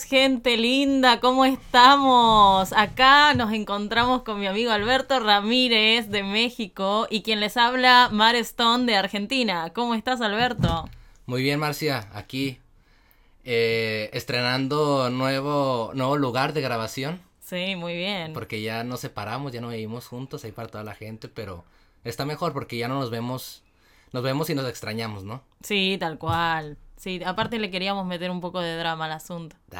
gente linda, ¿cómo estamos? Acá nos encontramos con mi amigo Alberto Ramírez de México y quien les habla, Mar Stone de Argentina. ¿Cómo estás, Alberto? Muy bien, Marcia, aquí eh, estrenando nuevo, nuevo lugar de grabación. Sí, muy bien. Porque ya nos separamos, ya no vivimos juntos ahí para toda la gente, pero está mejor porque ya no nos vemos, nos vemos y nos extrañamos, ¿no? Sí, tal cual. Sí, aparte le queríamos meter un poco de drama al asunto.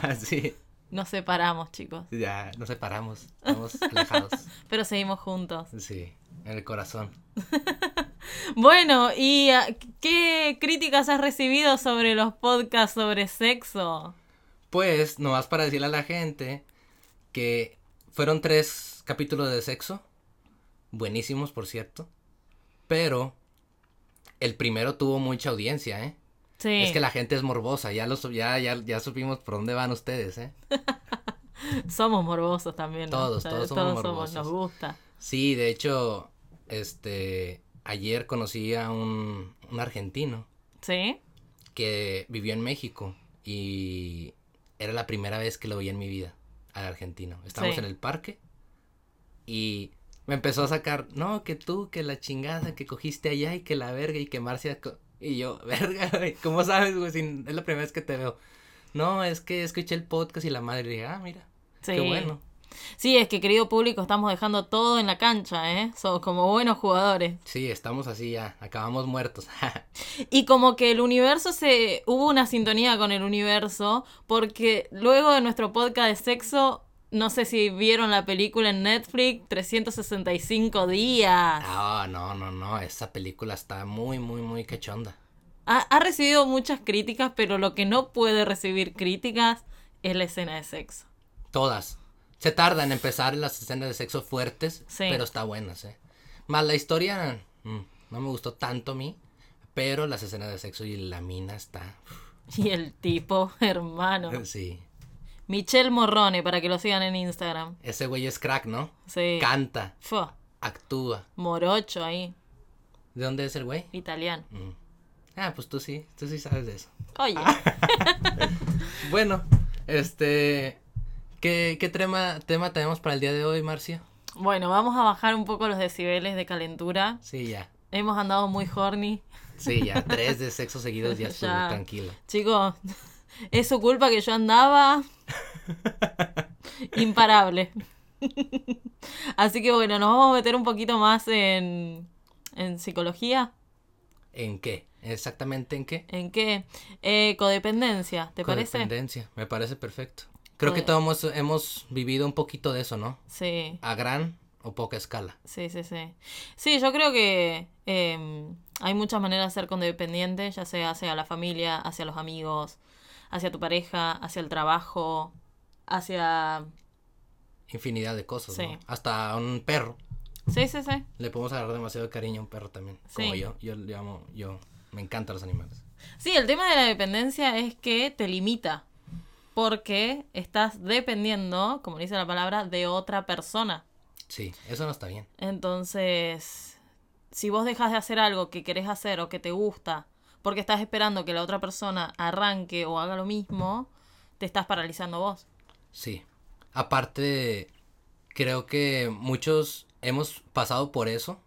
Ah, sí. Nos separamos, chicos. Ya, nos separamos, estamos alejados. Pero seguimos juntos. Sí, en el corazón. bueno, ¿y ah, qué críticas has recibido sobre los podcasts sobre sexo? Pues, nomás para decirle a la gente que fueron tres capítulos de sexo. Buenísimos, por cierto. Pero el primero tuvo mucha audiencia, ¿eh? Es que la gente es morbosa, ya, los, ya, ya, ya supimos por dónde van ustedes, ¿eh? somos morbosos también. Todos, todos somos morbosos. nos gusta. Sí, de hecho, este, ayer conocí a un, un argentino. ¿Sí? Que vivió en México y era la primera vez que lo vi en mi vida, al argentino. Estábamos en el parque y me empezó a sacar, no, que tú, que la chingada que cogiste allá y que la verga y que Marcia... Y yo, verga, güey, ¿cómo sabes, güey? es la primera vez que te veo. No, es que escuché el podcast y la madre dije, ah, mira, qué bueno. Sí, es que querido público, estamos dejando todo en la cancha, ¿eh? Somos como buenos jugadores. Sí, estamos así ya, acabamos muertos. y como que el universo se... Hubo una sintonía con el universo, porque luego de nuestro podcast de sexo no sé si vieron la película en Netflix, 365 días. No, no, no, no, esa película está muy, muy, muy cachonda. Ha, ha, recibido muchas críticas, pero lo que no puede recibir críticas es la escena de sexo. Todas. Se tarda en empezar las escenas de sexo fuertes, pero está buenas, ¿eh? Más la historia, mm, no me gustó tanto a mí, pero las escenas de sexo y la mina está... Y el tipo, hermano. Sí. Michelle Morrone, para que lo sigan en Instagram. Ese güey es crack, ¿no? Sí. Canta. Actúa. Morocho ahí. ¿De dónde es el güey? Italiano. Mm. Ah, pues tú sí, tú sí sabes de eso. Oye. bueno, este... ¿Qué, qué tema, tema tenemos para el día de hoy, Marcia? Bueno, vamos a bajar un poco los decibeles de calentura. Sí, ya. Hemos andado muy horny. Sí, ya. Tres de sexo seguidos ya estoy tranquilo. Chicos, es su culpa que yo andaba imparable. Así que bueno, nos vamos a meter un poquito más en, en psicología. ¿En qué? ¿Exactamente en qué? ¿En qué? Eh, codependencia, ¿te parece? Codependencia, me parece perfecto. Creo que todos hemos, vivido un poquito de eso, ¿no? Sí. A gran o poca escala. Sí, sí, sí. Sí, yo creo que em, hay muchas maneras de ser codependiente, ya sea hacia la familia, hacia los amigos, hacia tu pareja, hacia el trabajo, hacia... Infinidad de cosas, sí. Hasta un perro. Sí, sí, sí. Le podemos agarrar demasiado cariño a un perro también. Como yo. Yo le amo, yo me encantan los animales. Sí, el tema de la dependencia es que te limita. Porque estás dependiendo, como dice la palabra, de otra persona. Sí, eso no está bien. Entonces, si vos dejas de hacer algo que querés hacer o que te gusta porque estás esperando que la otra persona arranque o haga lo mismo, te estás paralizando vos. Sí. Aparte, creo que muchos hemos pasado por eso.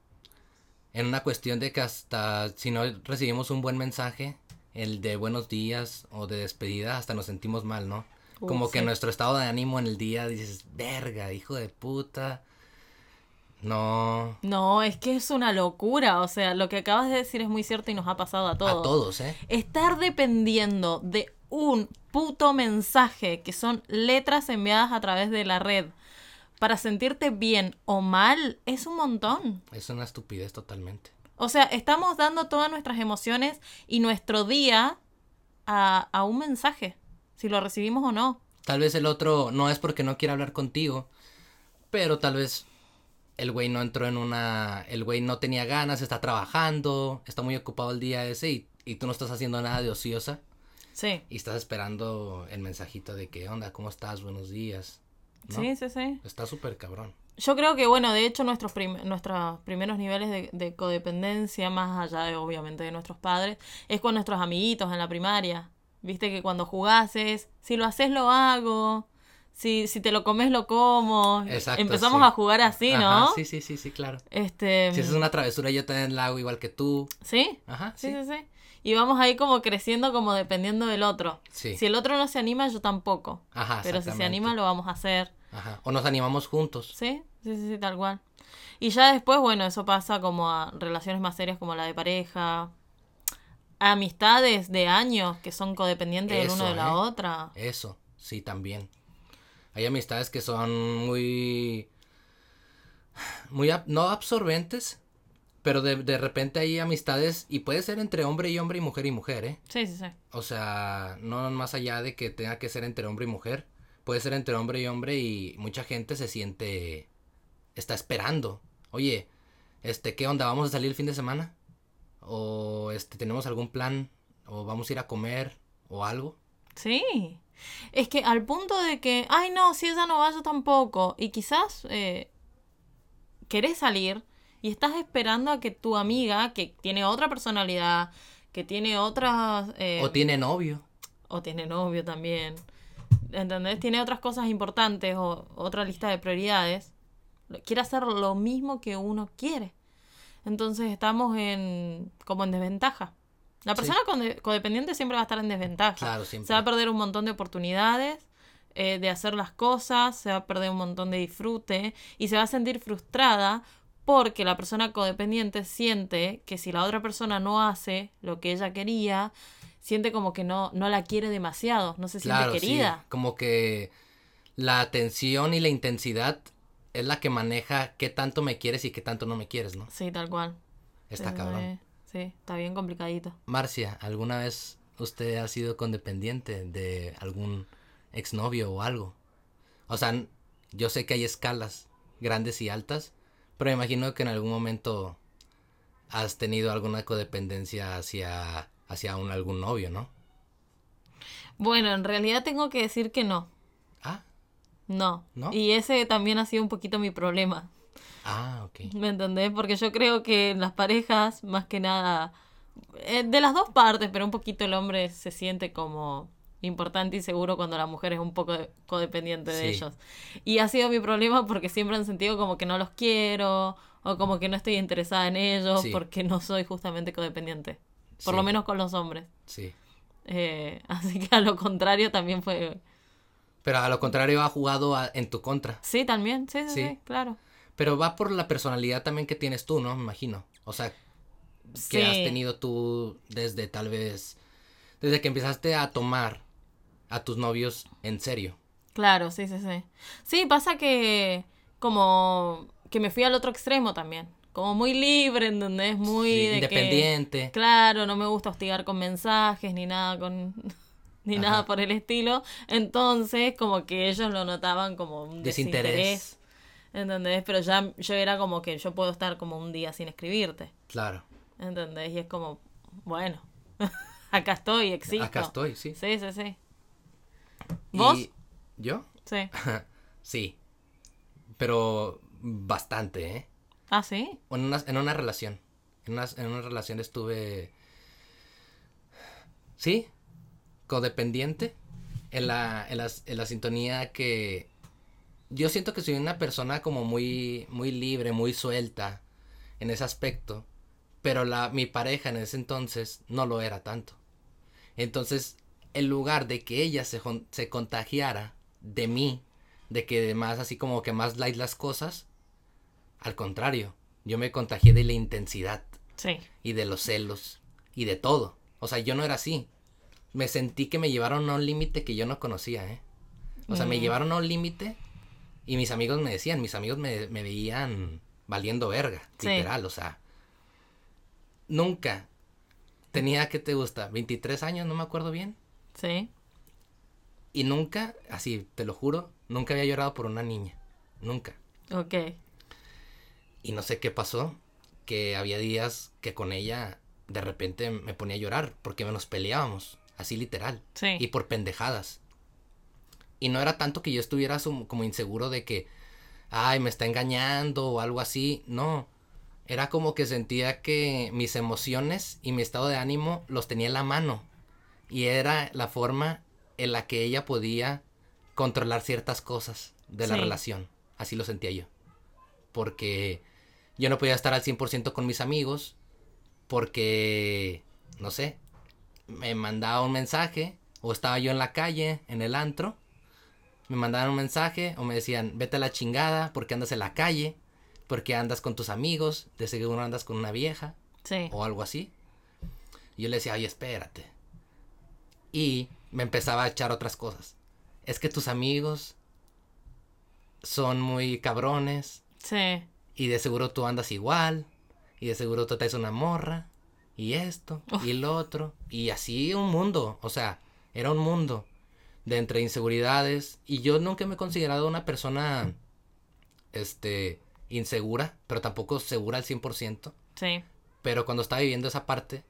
En una cuestión de que hasta si no recibimos un buen mensaje, el de buenos días o de despedida, hasta nos sentimos mal, ¿no? Como que nuestro estado de ánimo en el día dices, verga, hijo de puta, no. No, es que es una locura. O sea, lo que acabas de decir es muy cierto y nos ha pasado a todos. A todos, ¿eh? Estar dependiendo de un puto mensaje que son letras enviadas a través de la red para sentirte bien o mal es un montón. Es una estupidez totalmente. O sea, estamos dando todas nuestras emociones y nuestro día a, a un mensaje, si lo recibimos o no. Tal vez el otro no es porque no quiera hablar contigo, pero tal vez el güey no entró en una, el güey no tenía ganas, está trabajando, está muy ocupado el día ese y, y tú no estás haciendo nada de ociosa. Sí. Y estás esperando el mensajito de que, onda, ¿cómo estás? Buenos días. Sí, sí, sí. Está súper cabrón. Yo creo que, bueno, de hecho, nuestros, nuestros primeros niveles de, de, codependencia, más allá de, obviamente, de nuestros padres, es con nuestros amiguitos en la primaria. Viste que cuando jugases, si lo haces lo hago, si, si te lo comes lo como. Exacto, Empezamos sí. a jugar así, ¿no? Ajá, sí, sí, sí, sí, claro. Este, Si haces una travesura, yo también la hago igual que tú. ¿Sí? Ajá, Sí, sí. sí, sí. Y vamos ahí como creciendo como dependiendo del otro. Sí. Si el otro no se anima, yo tampoco. Ajá, Pero si se anima, lo vamos a hacer. Ajá. O nos animamos juntos. Sí, sí, sí, sí, tal cual. Y ya después, bueno, eso pasa como a relaciones más serias como la de pareja. Amistades de años que son codependientes del uno de la ¿eh? otra. Eso, sí, también. Hay amistades que son muy... Muy... ab- no absorbentes, pero de, de repente hay amistades y puede ser entre hombre y hombre y mujer y mujer, ¿eh? Sí, sí, sí. O sea, no más allá de que tenga que ser entre hombre y mujer. Puede ser entre hombre y hombre y mucha gente se siente... Está esperando. Oye, este, ¿qué onda? ¿Vamos a salir el fin de semana? ¿O este, tenemos algún plan? ¿O vamos a ir a comer? ¿O algo? Sí. Es que al punto de que, ay no, si ella no va, yo tampoco. Y quizás eh, querés salir y estás esperando a que tu amiga, que tiene otra personalidad, que tiene otras... eh, O tiene novio. o tiene novio también, ¿entendés? Tiene otras cosas importantes o otra lista de prioridades, quiere hacer lo mismo que uno quiere. Entonces estamos en como en desventaja. La Sí. persona codependiente siempre va a estar en desventaja. Claro, siempre. Se va a perder un montón de oportunidades eh, de hacer las cosas, se va a perder un montón de disfrute y se va a sentir frustrada porque la persona codependiente siente que si la otra persona no hace lo que ella quería, siente como que no, no la quiere demasiado, no se Claro, siente sí. querida. Como que la atención y la intensidad es la que maneja qué tanto me quieres y qué tanto no me quieres, ¿no? Sí, tal cual. Está cabrón. Sí, está bien complicadito. Marcia, ¿alguna vez usted ha sido condependiente de algún exnovio o algo? O sea, yo sé que hay escalas grandes y altas, pero me imagino que en algún momento has tenido alguna codependencia hacia, hacia un, algún novio, ¿no? Bueno, en realidad tengo que decir que no. Ah, No. ¿No? Y ese también ha sido un poquito mi problema. Ah, ok. ¿Me entendés? Porque yo creo que en las parejas, más que nada, eh, de las dos partes, pero un poquito el hombre se siente como importante y seguro cuando la mujer es un poco de- codependiente de Sí. ellos. Y ha sido mi problema porque siempre han sentido como que no los quiero o como que no estoy interesada en ellos Sí. porque no soy justamente codependiente. Por lo Sí. menos con los hombres. Sí. Eh, así que a lo contrario también fue... Pero a lo contrario ha jugado a- en tu contra. Sí, también, sí, Sí. sí, claro. Pero va por la personalidad también que tienes tú, ¿no? Me imagino. O sea, que has tenido tú desde tal vez, desde que empezaste a tomar a tus novios en serio. Claro, sí, sí, sí. Sí, pasa que como que me fui al otro extremo también. Como muy libre, en donde es muy Sí, de que- independiente. claro, no me gusta hostigar con mensajes ni nada con ni Ajá. nada por el estilo. Entonces, como que ellos lo notaban como un desinterés. Desinterés. ¿Entendés? Pero ya yo era como que yo puedo estar como un día sin escribirte. Claro. ¿Entendés? Y es como, bueno, acá estoy, existo. Acá estoy, sí. Sí, sí, sí. ¿Vos? Y- ¿Yo? Sí. Sí. Pero bastante, ¿eh? Ah, sí. En una, en una relación. En una, en una relación estuve. Sí. Codependiente. En la, en, las- en la sintonía que. Yo siento que soy una persona como muy. Muy libre, muy suelta. En ese aspecto. Pero la, mi pareja en ese entonces no lo era tanto. Entonces, en lugar de que ella se, se contagiara de mí, de que más así como que más light las cosas, al contrario, yo me contagié de la intensidad Sí. y de los celos y de todo. O sea, yo no era así. Me sentí que me llevaron a un límite que yo no conocía, ¿eh? O sea, me Mm. llevaron a un límite y mis amigos me decían, mis amigos me, me veían valiendo verga, Sí. literal, o sea. Nunca tenía, ¿qué te gusta? 23 años, no me acuerdo bien. Sí. Y nunca, así, te lo juro, nunca había llorado por una niña. Nunca. Ok. Y no sé qué pasó, que había días que con ella de repente me ponía a llorar porque nos peleábamos, así literal, Sí. y por pendejadas. Y no era tanto que yo estuviera como inseguro de que, ay, me está engañando o algo así, no. Era como que sentía que mis emociones y mi estado de ánimo los tenía en la mano. Y era la forma en la que ella podía controlar ciertas cosas de la Sí. relación. Así lo sentía yo. Porque yo no podía estar al 100% con mis amigos. Porque, no sé, me mandaba un mensaje. O estaba yo en la calle, en el antro. Me mandaban un mensaje o me decían, vete a la chingada porque andas en la calle. Porque andas con tus amigos. De seguro andas con una vieja Sí. o algo así. Y yo le decía, oye, espérate. Y me empezaba a echar otras cosas. Es que tus amigos son muy cabrones Sí. y de seguro tú andas igual y de seguro tú traes una morra y esto y lo otro y así un mundo, o sea, era un mundo de entre inseguridades y yo nunca me he considerado una persona este insegura, pero tampoco segura al 100%. Sí. Pero cuando estaba viviendo esa parte,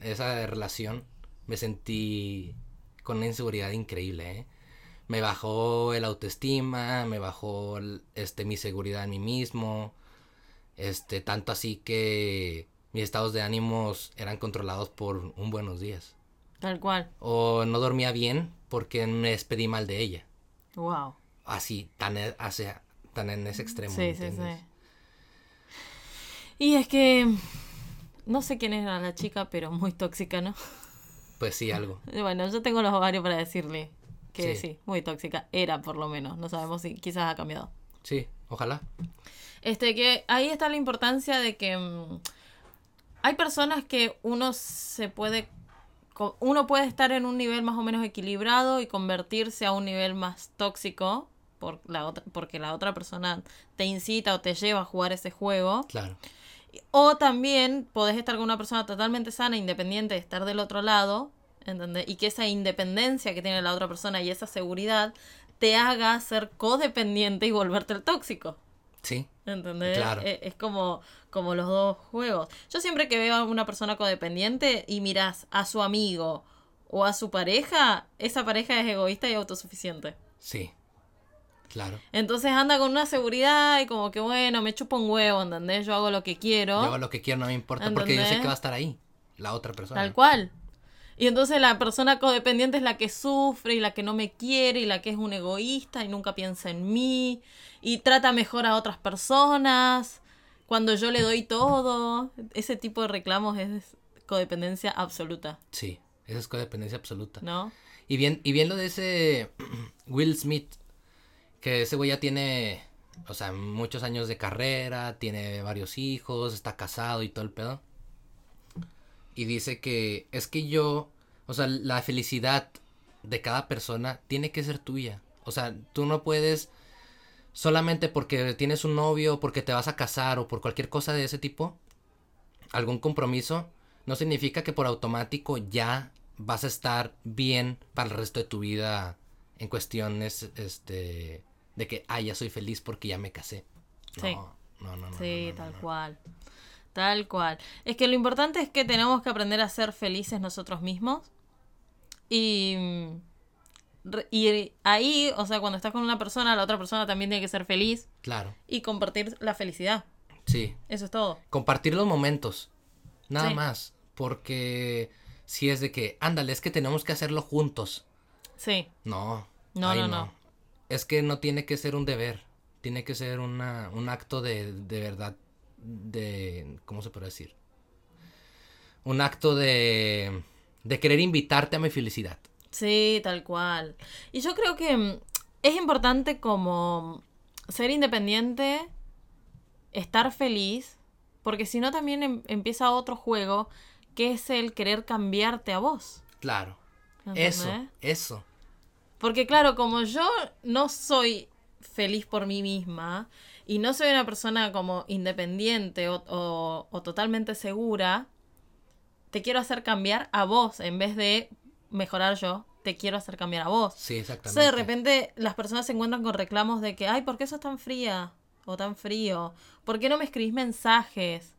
esa relación, me sentí con una inseguridad increíble, ¿eh? Me bajó el autoestima, me bajó el- este, mi seguridad en mí mismo, este, tanto así que mis estados de ánimos eran controlados por un buenos días. Tal cual. O no dormía bien porque me despedí mal de ella. Wow. Así, tan, e- hacia, tan en ese extremo. Sí, ¿me sí, sí. Y es que no sé quién era la chica, pero muy tóxica, ¿no? Pues sí, algo. Bueno, yo tengo los ovarios para decirle que sí. Sí. muy tóxica. Era por lo menos. No sabemos si quizás ha cambiado. Sí, ojalá. Este, que ahí está la importancia de que mm, hay personas que uno se puede, uno puede estar en un nivel más o menos equilibrado y convertirse a un nivel más tóxico por la otra, porque la otra persona te incita o te lleva a jugar ese juego. Claro. O también podés estar con una persona totalmente sana, independiente de estar del otro lado, ¿entendés? Y que esa independencia que tiene la otra persona y esa seguridad te haga ser codependiente y volverte el tóxico. Sí, ¿Entendés? Claro. E- Es, como, como los dos juegos. Yo siempre que veo a una persona codependiente y miras a su amigo o a su pareja, esa pareja es egoísta y autosuficiente. sí. Claro. Entonces anda con una seguridad y como que bueno, me chupo un huevo, ¿entendés? Yo hago lo que quiero. Yo hago lo que quiero, no me importa, porque yo sé que va a estar ahí, la otra persona. Tal cual. Y entonces la persona codependiente es la que sufre y la que no me quiere y la que es un egoísta y nunca piensa en mí y trata mejor a otras personas cuando yo le doy todo. Ese tipo de reclamos es codependencia absoluta, Sí, esa es codependencia absoluta. ¿no? Y bien, y bien lo de ese Will Smith, que ese güey ya tiene, o sea, muchos años de carrera, tiene varios hijos, está casado y todo el pedo. Y dice que es que yo, o sea, la felicidad de cada persona tiene que ser tuya. O sea, tú no puedes solamente porque tienes un novio, porque te vas a casar o por cualquier cosa de ese tipo, algún compromiso, no significa que por automático ya vas a estar bien para el resto de tu vida en cuestiones este de que ah ya soy feliz porque ya me casé. Sí. No, no, no, no, Sí, no, no, tal no. cual. Tal cual. Es que lo importante es que tenemos que aprender a ser felices nosotros mismos. Y, mm, y ahí, o sea, cuando estás con una persona, la otra persona también tiene que ser feliz Claro. y compartir la felicidad. Sí. Eso es todo. Compartir los momentos. Nada Sí. más. Porque si es de que, ándale, es que tenemos que hacerlo juntos. Sí. No. No, ahí no, no. Es que no tiene que ser un deber. Tiene que ser una, un acto de, de verdad. De. ¿Cómo se puede decir? Un acto de. De querer invitarte a mi felicidad. Sí, tal cual. Y yo creo que mm, es importante como ser independiente, estar feliz, porque si no también em- empieza otro juego que es el querer cambiarte a vos. Claro. ¿entendés? Eso. Eso. Porque claro, como yo no soy feliz por mí misma y no soy una persona como independiente o, o- o totalmente segura, te quiero hacer cambiar a vos en vez de mejorar yo, te quiero hacer cambiar a vos. Sí, exactamente. de repente las personas se encuentran con reclamos de que, ay, ¿por qué sos tan fría? O tan frío. ¿Por qué no me escribís mensajes?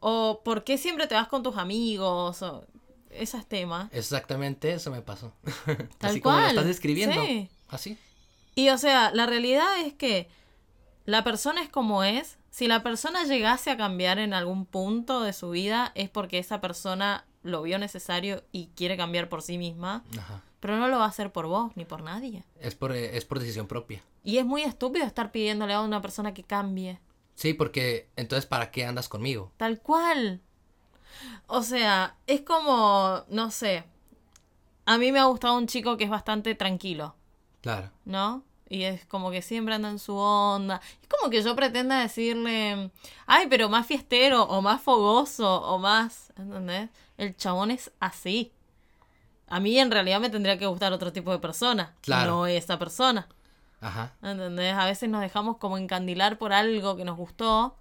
O ¿por qué siempre te vas con tus amigos? O esos temas. Exactamente eso me pasó. Tal Así como lo cual, estás describiendo. sí. Así. Y o sea, la realidad es que la persona es como es. Si la persona llegase a cambiar en algún punto de su vida es porque esa persona lo vio necesario y quiere cambiar por sí misma, Ajá. pero no lo va a hacer por vos ni por nadie. Es por, eh, es por decisión propia. Y es muy estúpido estar pidiéndole a una persona que cambie. Sí, porque entonces, ¿para qué andas conmigo? Tal cual. O sea, es como, no sé. A mí me ha gustado un chico que es bastante tranquilo, Claro. ¿no? Y es como que siempre anda en su onda. Es como que yo pretenda decirle, ay, pero más fiestero, o más fogoso, o más, ¿entendés? El chabón es así. A mí en realidad me tendría que gustar otro tipo de persona, Claro. no esa persona. Ajá. ¿Entendés? A veces nos dejamos como encandilar por algo que nos gustó.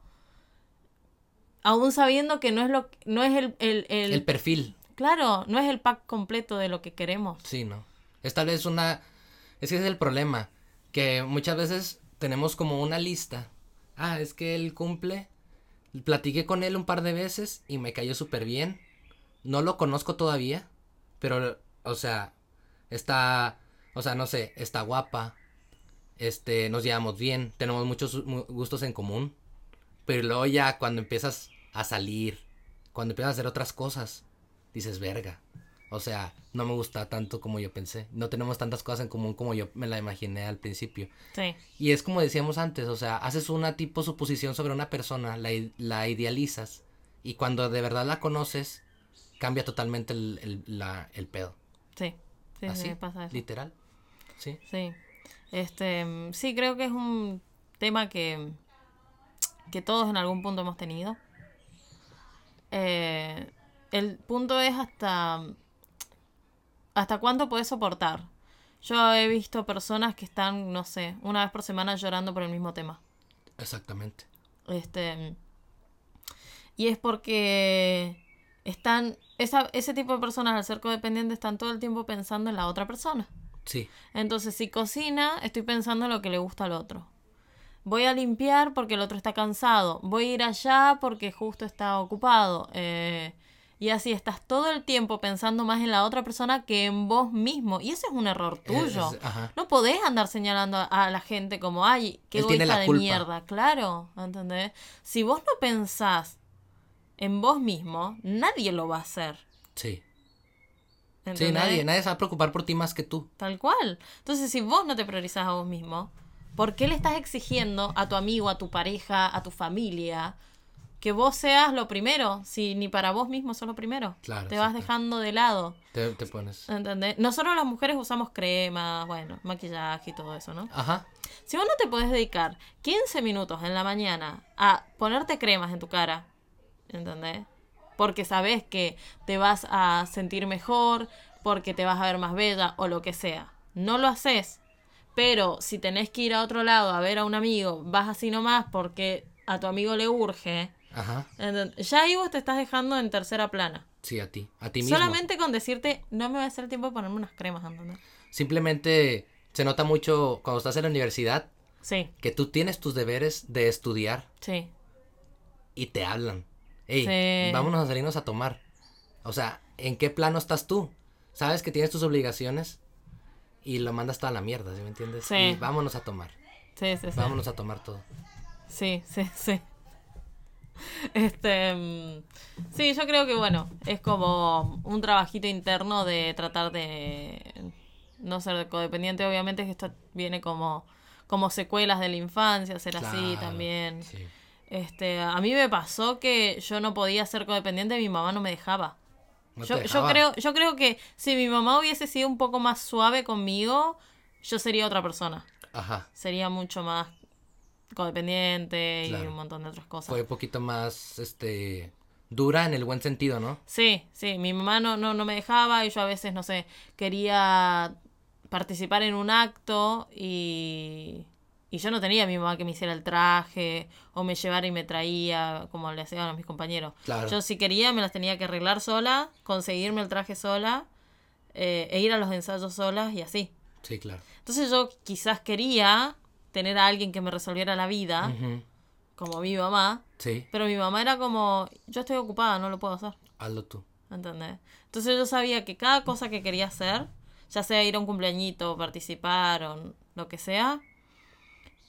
Aún sabiendo que no es lo no es el, el, el- El perfil. claro, no es el pack completo de lo que queremos. Sí, ¿no? Es tal vez una... Es que ese es el problema. Que muchas veces tenemos como una lista. Ah, es que él cumple. Platiqué con él un par de veces y me cayó súper bien. No lo conozco todavía. Pero, o sea, está... O sea, no sé, está guapa. Este, nos llevamos bien. Tenemos muchos mu- gustos en común. Pero luego ya cuando empiezas a salir, cuando empiezas a hacer otras cosas, dices, verga. O sea, no me gusta tanto como yo pensé. No tenemos tantas cosas en común como yo me la imaginé al principio. Sí, Y es como decíamos antes, o sea, haces una tipo suposición sobre una persona, la, la idealizas, y cuando de verdad la conoces, cambia totalmente el, el, la- el pedo. sí. Sí, Así, sí, pasa eso. literal. Sí. Sí. Este, sí, creo que es un tema que, que todos en algún punto hemos tenido. Eh, el punto es hasta hasta cuánto puedes soportar. Yo he visto personas que están, no sé, una vez por semana llorando por el mismo tema. Exactamente. Este. Y es porque están. Esa, ese tipo de personas al ser codependientes están todo el tiempo pensando en la otra persona. Sí, Entonces, si cocina, estoy pensando en lo que le gusta al otro. Voy a limpiar porque el otro está cansado. Voy a ir allá porque justo está ocupado. Eh, y así estás todo el tiempo pensando más en la otra persona que en vos mismo. Y ese es un error tuyo. Es- ajá. No podés andar señalando a, la gente como, ay, qué egoísta de culpa. mierda. Claro, ¿entendés? Si vos no pensás en vos mismo, nadie lo va a hacer. sí. Sí, nadie, nadie se va a preocupar por ti más que tú. Tal cual. Entonces, si vos no te priorizás a vos mismo, ¿por qué le estás exigiendo a tu amigo, a tu pareja, a tu familia, que vos seas lo primero? Si ni para vos mismo sos lo primero. Claro, Te vas dejando de lado. Te, te pones. ¿Entendés? Nosotros las mujeres usamos cremas, bueno, maquillaje y todo eso, ¿no? Ajá. Si vos no te podés dedicar 15 minutos en la mañana a ponerte cremas en tu cara, ¿entendés? Porque sabes que te vas a sentir mejor, porque te vas a ver más bella o lo que sea. No lo haces. Pero si tenés que ir a otro lado a ver a un amigo, vas así nomás porque a tu amigo le urge. Ajá. ¿entendés? Ya ahí vos te estás dejando en tercera plana. Sí, a ti. A ti mismo. Solamente con decirte, no me va a hacer tiempo de ponerme unas cremas, ¿entendés? Simplemente se nota mucho cuando estás en la universidad Sí, que tú tienes tus deberes de estudiar sí. y te hablan. Ey, Sí. vámonos a salirnos a tomar. O sea, ¿en qué plano estás tú? Sabes que tienes tus obligaciones y lo mandas toda la mierda, ¿sí me entiendes? Sí. Y vámonos a tomar. Sí, sí, sí. Vámonos a tomar todo. Sí, sí, sí. Este, mm, sí, yo creo que bueno, es como un trabajito interno de tratar de no ser codependiente, obviamente que esto viene como como secuelas de la infancia, ser así también. sí. Este, a mí me pasó que yo no podía ser codependiente, mi mamá no me dejaba. No yo, creo, yo creo que si mi mamá hubiese sido un poco más suave conmigo, yo sería otra persona. Ajá. Sería mucho más codependiente y un montón de otras cosas. Fue un poquito más, este, dura en el buen sentido, ¿no? Sí, sí, mi mamá no, no, no me dejaba y yo a veces, no sé, quería participar en un acto y, y yo no tenía a mi mamá que me hiciera el traje o me llevara y me traía como le hacían a mis compañeros. Claro. Yo si quería me las tenía que arreglar sola, conseguirme el traje sola eh, e ir a los ensayos solas y así. Sí, claro. Entonces yo quizás quería tener a alguien que me resolviera la vida, como mi mamá, Sí, pero mi mamá era como, yo estoy ocupada, no lo puedo hacer. hazlo tú. ¿Entendés? Entonces yo sabía que cada cosa que quería hacer, ya sea ir a un cumpleañito, participar o lo que sea,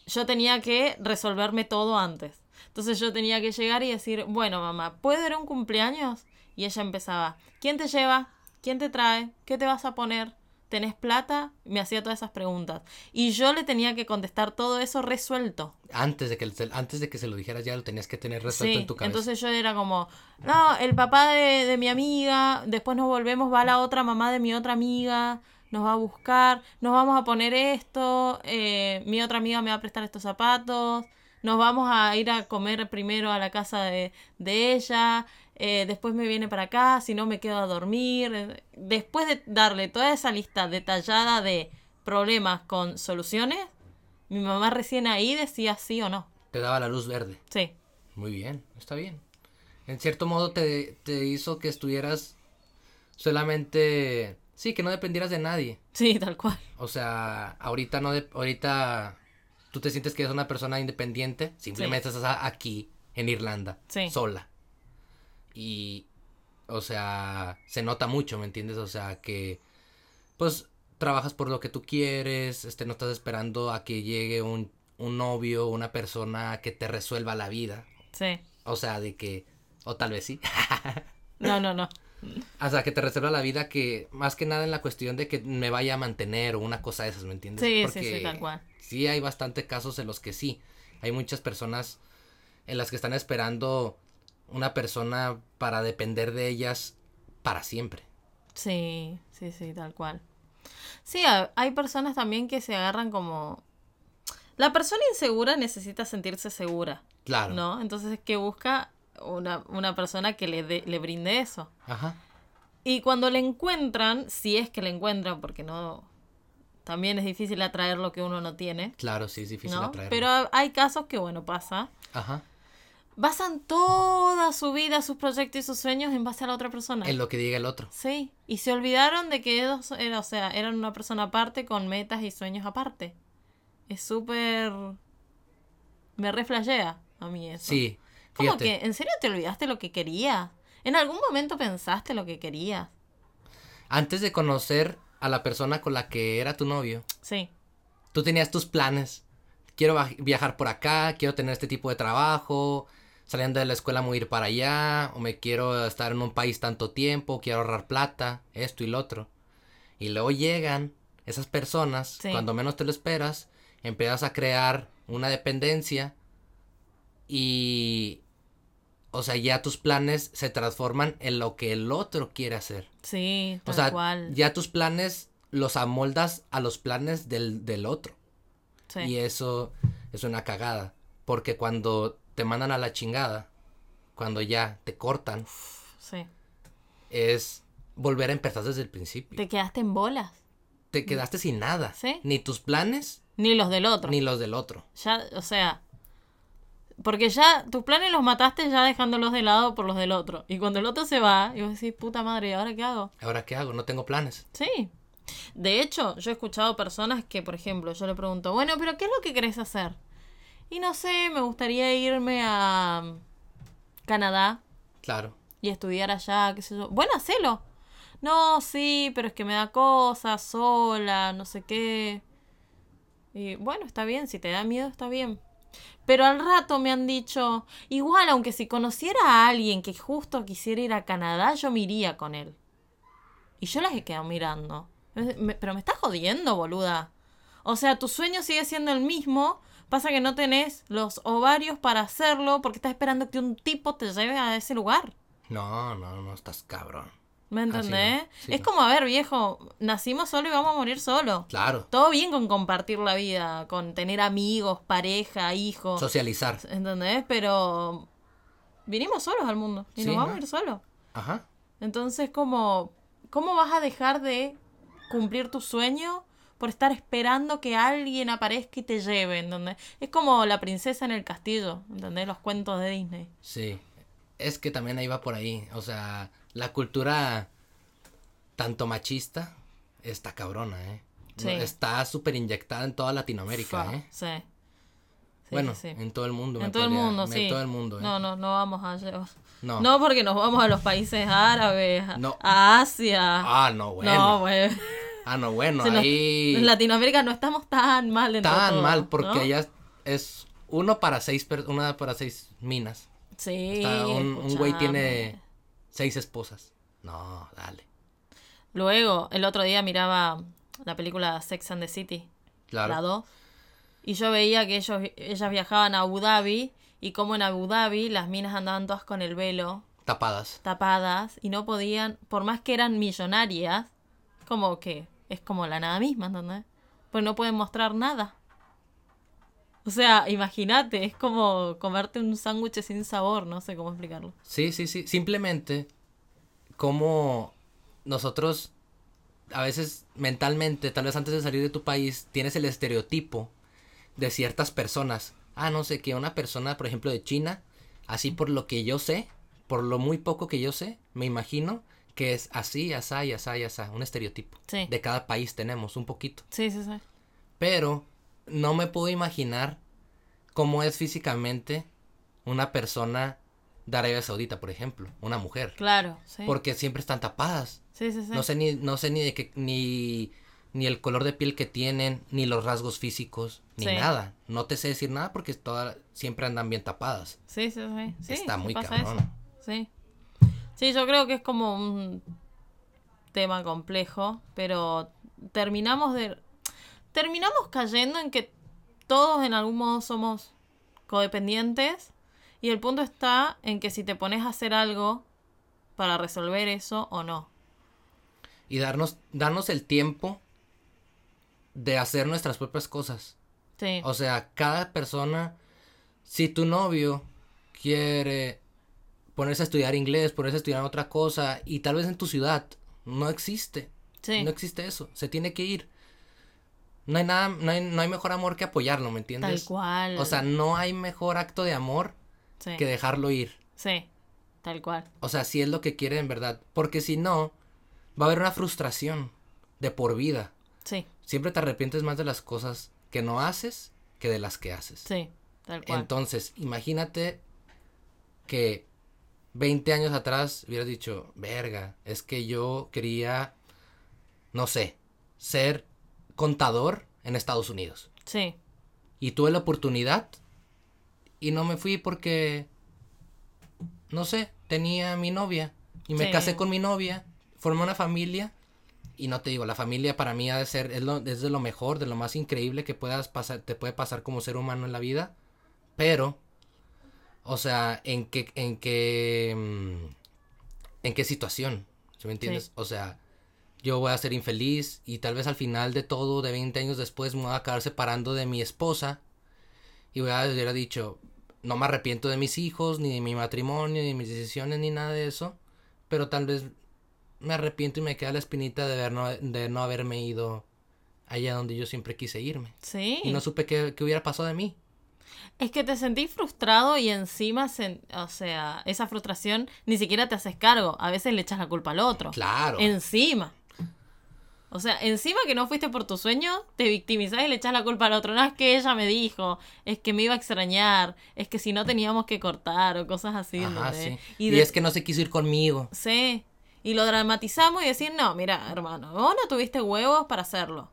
yo tenía que resolverme todo antes. Entonces yo tenía que llegar y decir, bueno mamá, ¿puedo ir a un cumpleaños? Y ella empezaba, ¿quién te lleva? ¿Quién te trae? ¿Qué te vas a poner? ¿Tenés plata? Me hacía todas esas preguntas. Y yo le tenía que contestar todo eso resuelto. Antes de que, antes de que se lo dijeras ya lo tenías que tener resuelto en tu cabeza. Entonces yo era como, no, el papá de, de mi amiga, después nos volvemos, va la otra mamá de mi otra amiga, nos va a buscar, nos vamos a poner esto, eh, mi otra amiga me va a prestar estos zapatos, nos vamos a ir a comer primero a la casa de, de ella, eh, después me viene para acá, si no me quedo a dormir. Después de darle toda esa lista detallada de problemas con soluciones, mi mamá recién ahí decía sí o no. Te daba la luz verde. Sí. Muy bien, está bien. En cierto modo te, te hizo que estuvieras solamente Sí, que no dependieras de nadie. Sí, tal cual. O sea, ahorita no de, ahorita tú te sientes que eres una persona independiente, simplemente estás aquí en Irlanda, sola. Y o sea, se nota mucho, ¿me entiendes? O sea, que pues trabajas por lo que tú quieres, este no estás esperando a que llegue un un novio, una persona que te resuelva la vida. Sí. O sea, de que o tal vez sí. no, no, no. O sea, que te reserva la vida que, más que nada en la cuestión de que me vaya a mantener o una cosa de esas, ¿me entiendes? Sí, sí, sí, tal cual. Sí, hay bastante casos en los que sí. Hay muchas personas en las que están esperando una persona para depender de ellas para siempre. Sí, sí, sí, tal cual. Sí, hay personas también que se agarran como... La persona insegura necesita sentirse segura. Claro. ¿No? Entonces, es que busca una, una persona que le, le brinde eso. Ajá. Y cuando le encuentran, si es que le encuentran, porque no. También es difícil atraer lo que uno no tiene. Claro, sí, es difícil ¿no? atraer. Pero hay casos que, bueno, pasa. Ajá. Basan toda su vida, sus proyectos y sus sueños en base a la otra persona. En lo que diga el otro. Sí. Y se olvidaron de que ellos era, o sea, eran una persona aparte con metas y sueños aparte. Es súper. Me reflejea a mí eso. Sí. ¿Cómo que? ¿En serio te olvidaste lo que querías? ¿En algún momento pensaste lo que querías? Antes de conocer a la persona con la que era tu novio. Sí. Tú tenías tus planes. Quiero viajar por acá, quiero tener este tipo de trabajo, saliendo de la escuela me voy a ir para allá, o me quiero estar en un país tanto tiempo, quiero ahorrar plata, esto y lo otro. Y luego llegan esas personas, cuando menos te lo esperas, empiezas a crear una dependencia y o sea, ya tus planes se transforman en lo que el otro quiere hacer. Sí, tal o sea, cual. ya tus planes los amoldas a los planes del, del otro. Sí. Y eso es una cagada. Porque cuando te mandan a la chingada, cuando ya te cortan, sí. es volver a empezar desde el principio. Te quedaste en bolas. Te quedaste sin nada. Sí. Ni tus planes. Ni los del otro. Ni los del otro. Ya, o sea, porque ya tus planes los mataste ya dejándolos de lado por los del otro. Y cuando el otro se va, y vos decís, puta madre, ¿y ahora qué hago? ¿Ahora qué hago? No tengo planes. Sí. De hecho, yo he escuchado personas que, por ejemplo, yo le pregunto, bueno, pero ¿qué es lo que querés hacer? Y no sé, me gustaría irme a Canadá. Claro. Y estudiar allá, qué sé yo. Bueno, hacelo. No, sí, pero es que me da cosas, sola, no sé qué. Y bueno, está bien, si te da miedo, está bien. Pero al rato me han dicho, igual, aunque si conociera a alguien que justo quisiera ir a Canadá, yo me iría con él. Y yo las he quedado mirando. pero me estás jodiendo, boluda. O sea, tu sueño sigue siendo el mismo. Pasa que no tenés los ovarios para hacerlo porque estás esperando que un tipo te lleve a ese lugar. No, no, no estás cabrón. ¿Me entendés? es como, a ver, viejo, nacimos solo y vamos a morir solo. Claro. Todo bien con compartir la vida, con tener amigos, pareja, hijos. Socializar. ¿Entendés? Pero vinimos solos al mundo y nos vamos a ir solos. Ajá. Entonces, como, ¿cómo vas a dejar de cumplir tu sueño por estar esperando que alguien aparezca y te lleve? ¿entendés? Es como la princesa en el castillo, ¿entendés? Los cuentos de Disney. Sí. Es que también ahí va por ahí. O sea, la cultura tanto machista está cabrona, ¿eh? Está súper inyectada en toda Latinoamérica, ¿eh? Sí. bueno, en todo el mundo. En todo el mundo, sí. En todo el mundo, ¿eh? No, no, no vamos a... No. no porque nos vamos a los países árabes, a Asia. Ah, no, bueno. No, bueno. Ah, no, bueno, ahí... en Latinoamérica no estamos tan mal Tan mal, porque allá es uno para seis, una para seis minas. Sí. un güey tiene seis esposas. No, dale. Luego, el otro día miraba la película Sex and the City, Claro. la 2, y yo veía que ellos, ellas viajaban a Abu Dhabi y como en Abu Dhabi las minas andaban todas con el velo Tapadas. tapadas y no podían, por más que eran millonarias, como que es como la nada misma, ¿entendés? Pues no pueden mostrar nada. O sea, imagínate, es como comerte un sándwich sin sabor, no sé cómo explicarlo. Sí, sí, sí. Simplemente como nosotros a veces mentalmente, tal vez antes de salir de tu país, tienes el estereotipo de ciertas personas. Ah, no sé, que una persona, por ejemplo, de China, así por lo que yo sé, por lo muy poco que yo sé, me imagino que es así, asá y asá y asá, un estereotipo. Sí. De cada país tenemos un poquito. Sí, sí, sí. Pero no me puedo imaginar cómo es físicamente una persona de Arabia Saudita, por ejemplo, una mujer. Claro, sí. Porque siempre están tapadas. Sí, sí, sí. No sé ni, no sé ni de qué, ni, ni el color de piel que tienen, ni los rasgos físicos, ni Sí. nada. No te sé decir nada porque todas siempre andan bien tapadas. Sí, sí, sí. sí, Está muy cabrón. eso. Sí. Sí, yo creo que es como un tema complejo, pero terminamos de terminamos cayendo en que todos en algún modo somos codependientes y el punto está en que si te pones a hacer algo para resolver eso o no. Y darnos, darnos el tiempo de hacer nuestras propias cosas. Sí. O sea, cada persona, si tu novio quiere ponerse a estudiar inglés, ponerse a estudiar otra cosa, y tal vez en tu ciudad no existe, sí. no existe eso, se tiene que ir. No hay nada, no hay, no hay mejor amor que apoyarlo, ¿me entiendes? Tal cual. O sea, no hay mejor acto de amor sí. que dejarlo ir. sí. Tal cual. O sea, si es lo que quiere en verdad. Porque si no, va a haber una frustración de por vida. Sí. Siempre te arrepientes más de las cosas que no haces que de las que haces. Sí. Tal cual. Entonces, imagínate que 20 años atrás hubieras dicho, verga, es que yo quería, no sé, ser contador en Estados Unidos. sí. Y tuve la oportunidad y no me fui porque, no sé, tenía mi novia y me Sí. casé con mi novia, formé una familia y no te digo, la familia para mí ha de ser, es, lo, es de lo mejor, de lo más increíble que puedas pasar, te puede pasar como ser humano en la vida, pero, o sea, en qué, en qué, mm, en qué situación, ¿sí me entiendes? Sí. O sea, yo voy a ser infeliz y tal vez al final de todo, de 20 años después, me voy a acabar separando de mi esposa y voy a hubiera dicho, no me arrepiento de mis hijos, ni de mi matrimonio, ni de mis decisiones, ni nada de eso, pero tal vez me arrepiento y me queda la espinita de, ver no, de no haberme ido allá donde yo siempre quise irme. Sí. Y no supe qué, qué hubiera pasado de mí. Es que te sentís frustrado y encima, o sea, esa frustración ni siquiera te haces cargo. A veces le echas la culpa al otro. Claro. Encima. O sea, encima que no fuiste por tu sueño, te victimizás y le echas la culpa al otro. No es que ella me dijo, es que me iba a extrañar, es que si no teníamos que cortar o cosas así. Ajá, ¿entendés? sí. Y, es que no se quiso ir conmigo. Sí. Y lo dramatizamos y decir, no, mira, hermano, vos no tuviste huevos para hacerlo.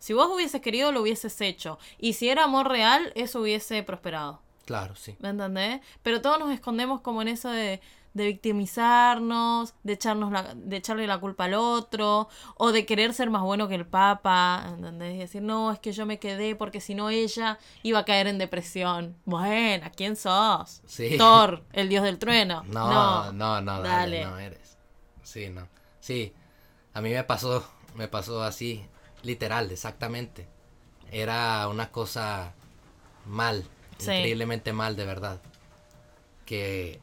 Si vos hubieses querido, lo hubieses hecho. Y si era amor real, eso hubiese prosperado. Claro, sí. ¿Me entendés? Pero todos nos escondemos como en eso de, de victimizarnos, de, echarnos la, de echarle la culpa al otro, o de querer ser más bueno que el Papa, ¿entendés? Y decir, no, es que yo me quedé porque si no ella iba a caer en depresión. Bueno, ¿quién sos? Sí. Thor, el dios del trueno. No, no, no, dale, Dale. no eres. Sí, no. Sí, a mí me pasó, me pasó así, literal, exactamente. Era una cosa mal, Sí. increíblemente mal, de verdad. Que,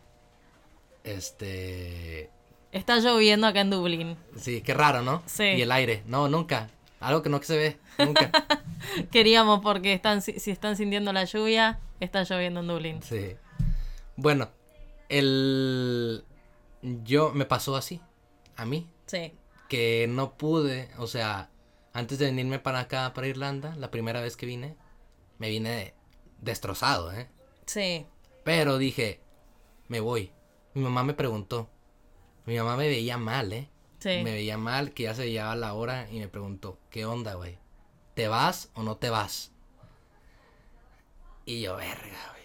este, Está lloviendo acá en Dublín. sí, qué raro, ¿no? Sí. Y el aire, no, nunca. Algo que no se ve, nunca. Queríamos porque están, si si están sintiendo la lluvia, está lloviendo en Dublín. Sí. Bueno, el, yo me pasó así, a mí. Sí. que no pude, o sea, antes de venirme para acá, para Irlanda, la primera vez que vine, me vine destrozado, ¿eh? Sí. Pero dije, me voy. Mi mamá me preguntó. Mi mamá me veía mal, ¿eh? Sí. Me veía mal, que ya se llevaba la hora y me preguntó, ¿qué onda, güey? ¿Te vas o no te vas? Y yo, verga, güey.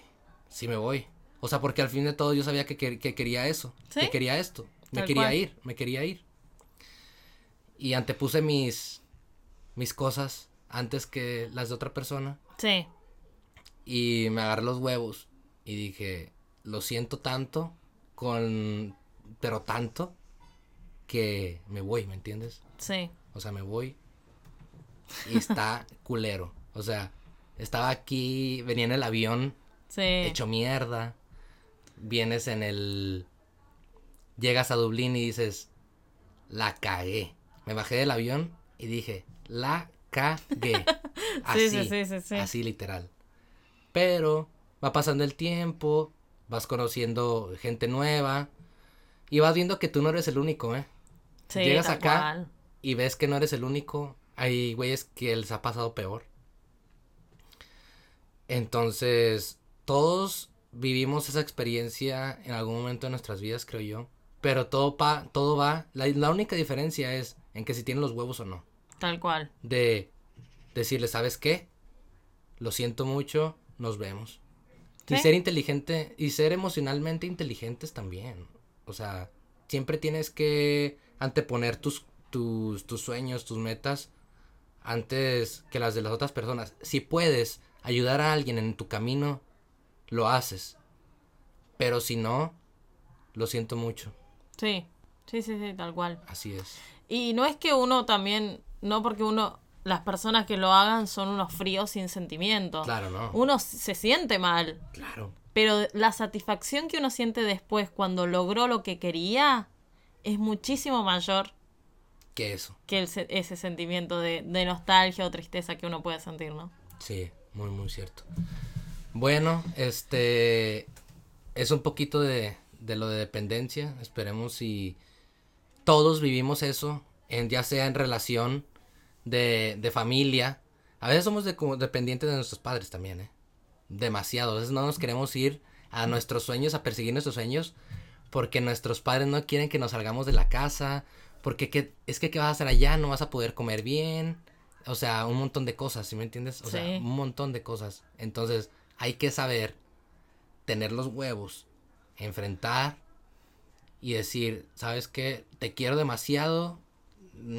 Sí me voy. O sea, porque al fin de todo yo sabía que, que- que quería eso. ¿Sí? Que quería esto. Me quería ir, me quería ir. Y antepuse mis, mis cosas antes que las de otra persona. Sí. Y me agarré los huevos y dije, lo siento tanto, con, pero tanto, que me voy, ¿me entiendes? Sí. O sea, me voy y está culero. O sea, estaba aquí, venía en el avión, hecho mierda. Vienes en el... Llegas a Dublín y dices, la cagué. Me bajé del avión y dije, la cagué. Así, sí, sí, sí, sí, así literal. Pero va pasando el tiempo, vas conociendo gente nueva y vas viendo que tú no eres el único, ¿eh? Llegas acá y ves que no eres el único. Hay güeyes que les ha pasado peor. Entonces, todos vivimos esa experiencia en algún momento de nuestras vidas, creo yo. Pero todo, pa, todo va. La, la única diferencia es en que si tienen los huevos o no. Tal cual. De decirle, ¿sabes qué? Lo siento mucho, nos vemos. Y ser inteligente y ser emocionalmente inteligentes también. O sea, siempre tienes que anteponer tus, tus, tus sueños, tus metas antes que las de las otras personas. Si puedes ayudar a alguien en tu camino, lo haces. Pero si no, lo siento mucho. Sí, sí, sí, sí, tal cual. Así es. Y no es que uno también, no porque uno, las personas que lo hagan son unos fríos sin sentimiento. Claro, no. Uno se siente mal. Claro. Pero la satisfacción que uno siente después cuando logró lo que quería es muchísimo mayor que eso. Que ese sentimiento de, de, nostalgia o tristeza que uno puede sentir, ¿no? Sí, muy, muy cierto. Bueno, este es un poquito de, de lo de dependencia. Esperemos si todos vivimos eso, en, ya sea en relación de, de familia. A veces somos de, como dependientes de nuestros padres también, ¿eh? Demasiado. A veces no nos queremos ir a nuestros sueños, a perseguir nuestros sueños, porque nuestros padres no quieren que nos salgamos de la casa, porque ¿qué, es que ¿qué vas a hacer allá? No vas a poder comer bien. O sea, un montón de cosas, ¿sí me entiendes? O sea, un montón de cosas. Entonces, hay que saber tener los huevos, enfrentar y decir, ¿sabes qué? Te quiero demasiado.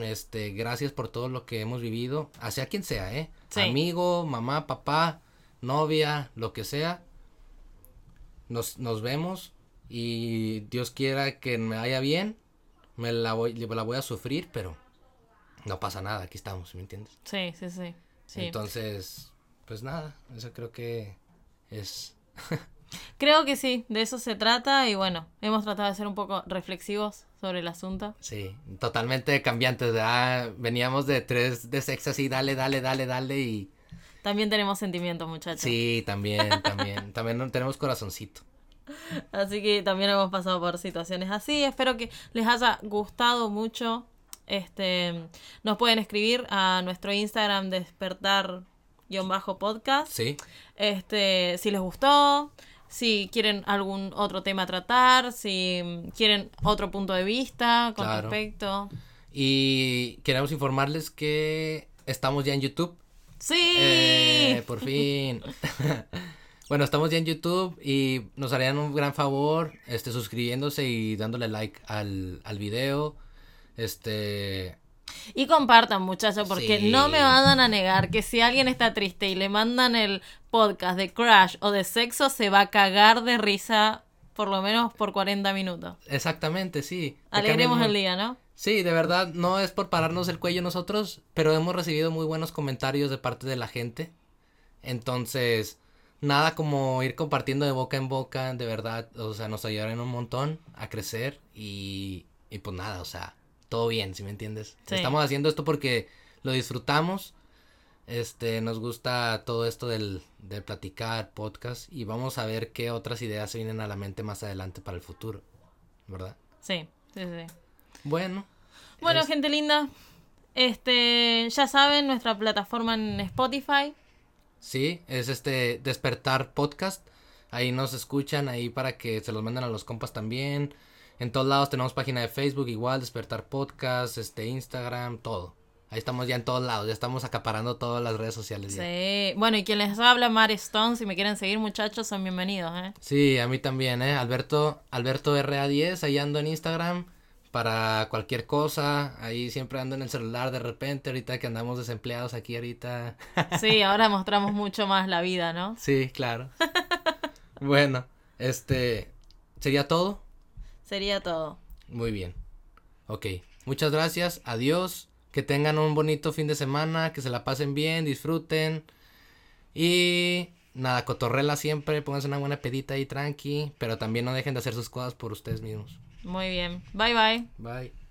Este, gracias por todo lo que hemos vivido, hacia quien sea, ¿eh? Amigo, mamá, papá, novia, lo que sea. Nos, nos vemos y Dios quiera que me vaya bien. Me la voy, la voy a sufrir, pero no pasa nada, aquí estamos, ¿me entiendes? Sí, sí, sí. Entonces, pues nada, eso creo que es Creo que sí, de eso se trata y bueno, hemos tratado de ser un poco reflexivos sobre el asunto. Sí, totalmente cambiantes, ¿verdad? Veníamos de tres de sexo así, dale, dale, dale, dale y... También tenemos sentimientos, muchachos. Sí, también, también, también tenemos corazoncito. Así que también hemos pasado por situaciones así. Espero que les haya gustado mucho. Este, nos pueden escribir a nuestro Instagram despertar-podcast. Sí. Este, si les gustó, si quieren algún otro tema a tratar, si quieren otro punto de vista con respecto. Y queremos informarles que estamos ya en YouTube. Sí. Eh, por fin. bueno, estamos ya en YouTube y nos harían un gran favor, este, suscribiéndose y dándole like al, al video. Este, y compartan, muchachos, porque no me van a negar que si alguien está triste y le mandan el podcast de Crash o de sexo, se va a cagar de risa por lo menos por 40 minutos. Exactamente, sí. Alegremos el día, ¿no? Sí, de verdad, no es por pararnos el cuello nosotros, pero hemos recibido muy buenos comentarios de parte de la gente. Entonces, nada como ir compartiendo de boca en boca, de verdad, o sea, nos ayudaron un montón a crecer y, y pues nada, o sea, todo bien, si me entiendes. Estamos haciendo esto porque lo disfrutamos. Este, nos gusta todo esto del, de platicar, podcast, y vamos a ver qué otras ideas se vienen a la mente más adelante para el futuro, ¿verdad? Sí, sí, sí. Bueno. Bueno, gente linda, este, ya saben, nuestra plataforma en Spotify. Sí, es este Despertar Podcast. Ahí nos escuchan, ahí para que se los manden a los compas también. En todos lados tenemos página de Facebook igual, Despertar Podcast, este Instagram, todo. Ahí estamos ya en todos lados, ya estamos acaparando todas las redes sociales. Sí, bueno, y quien les habla, Mari Stone, si me quieren seguir muchachos, son bienvenidos, ¿eh? Sí, a mí también, ¿eh? Alberto, Alberto RA10, ahí ando en Instagram. para cualquier cosa. Ahí siempre ando en el celular de repente, ahorita que andamos desempleados aquí ahorita. Sí, ahora mostramos mucho más la vida, ¿no? Sí, claro. bueno, este, ¿sería todo? Sería todo. Muy bien. Ok, muchas gracias, adiós, que tengan un bonito fin de semana, que se la pasen bien, disfruten y nada, cotorrela siempre, pónganse una buena pedita ahí tranqui, pero también no dejen de hacer sus cosas por ustedes mismos. Muy bien. Bye bye. Bye.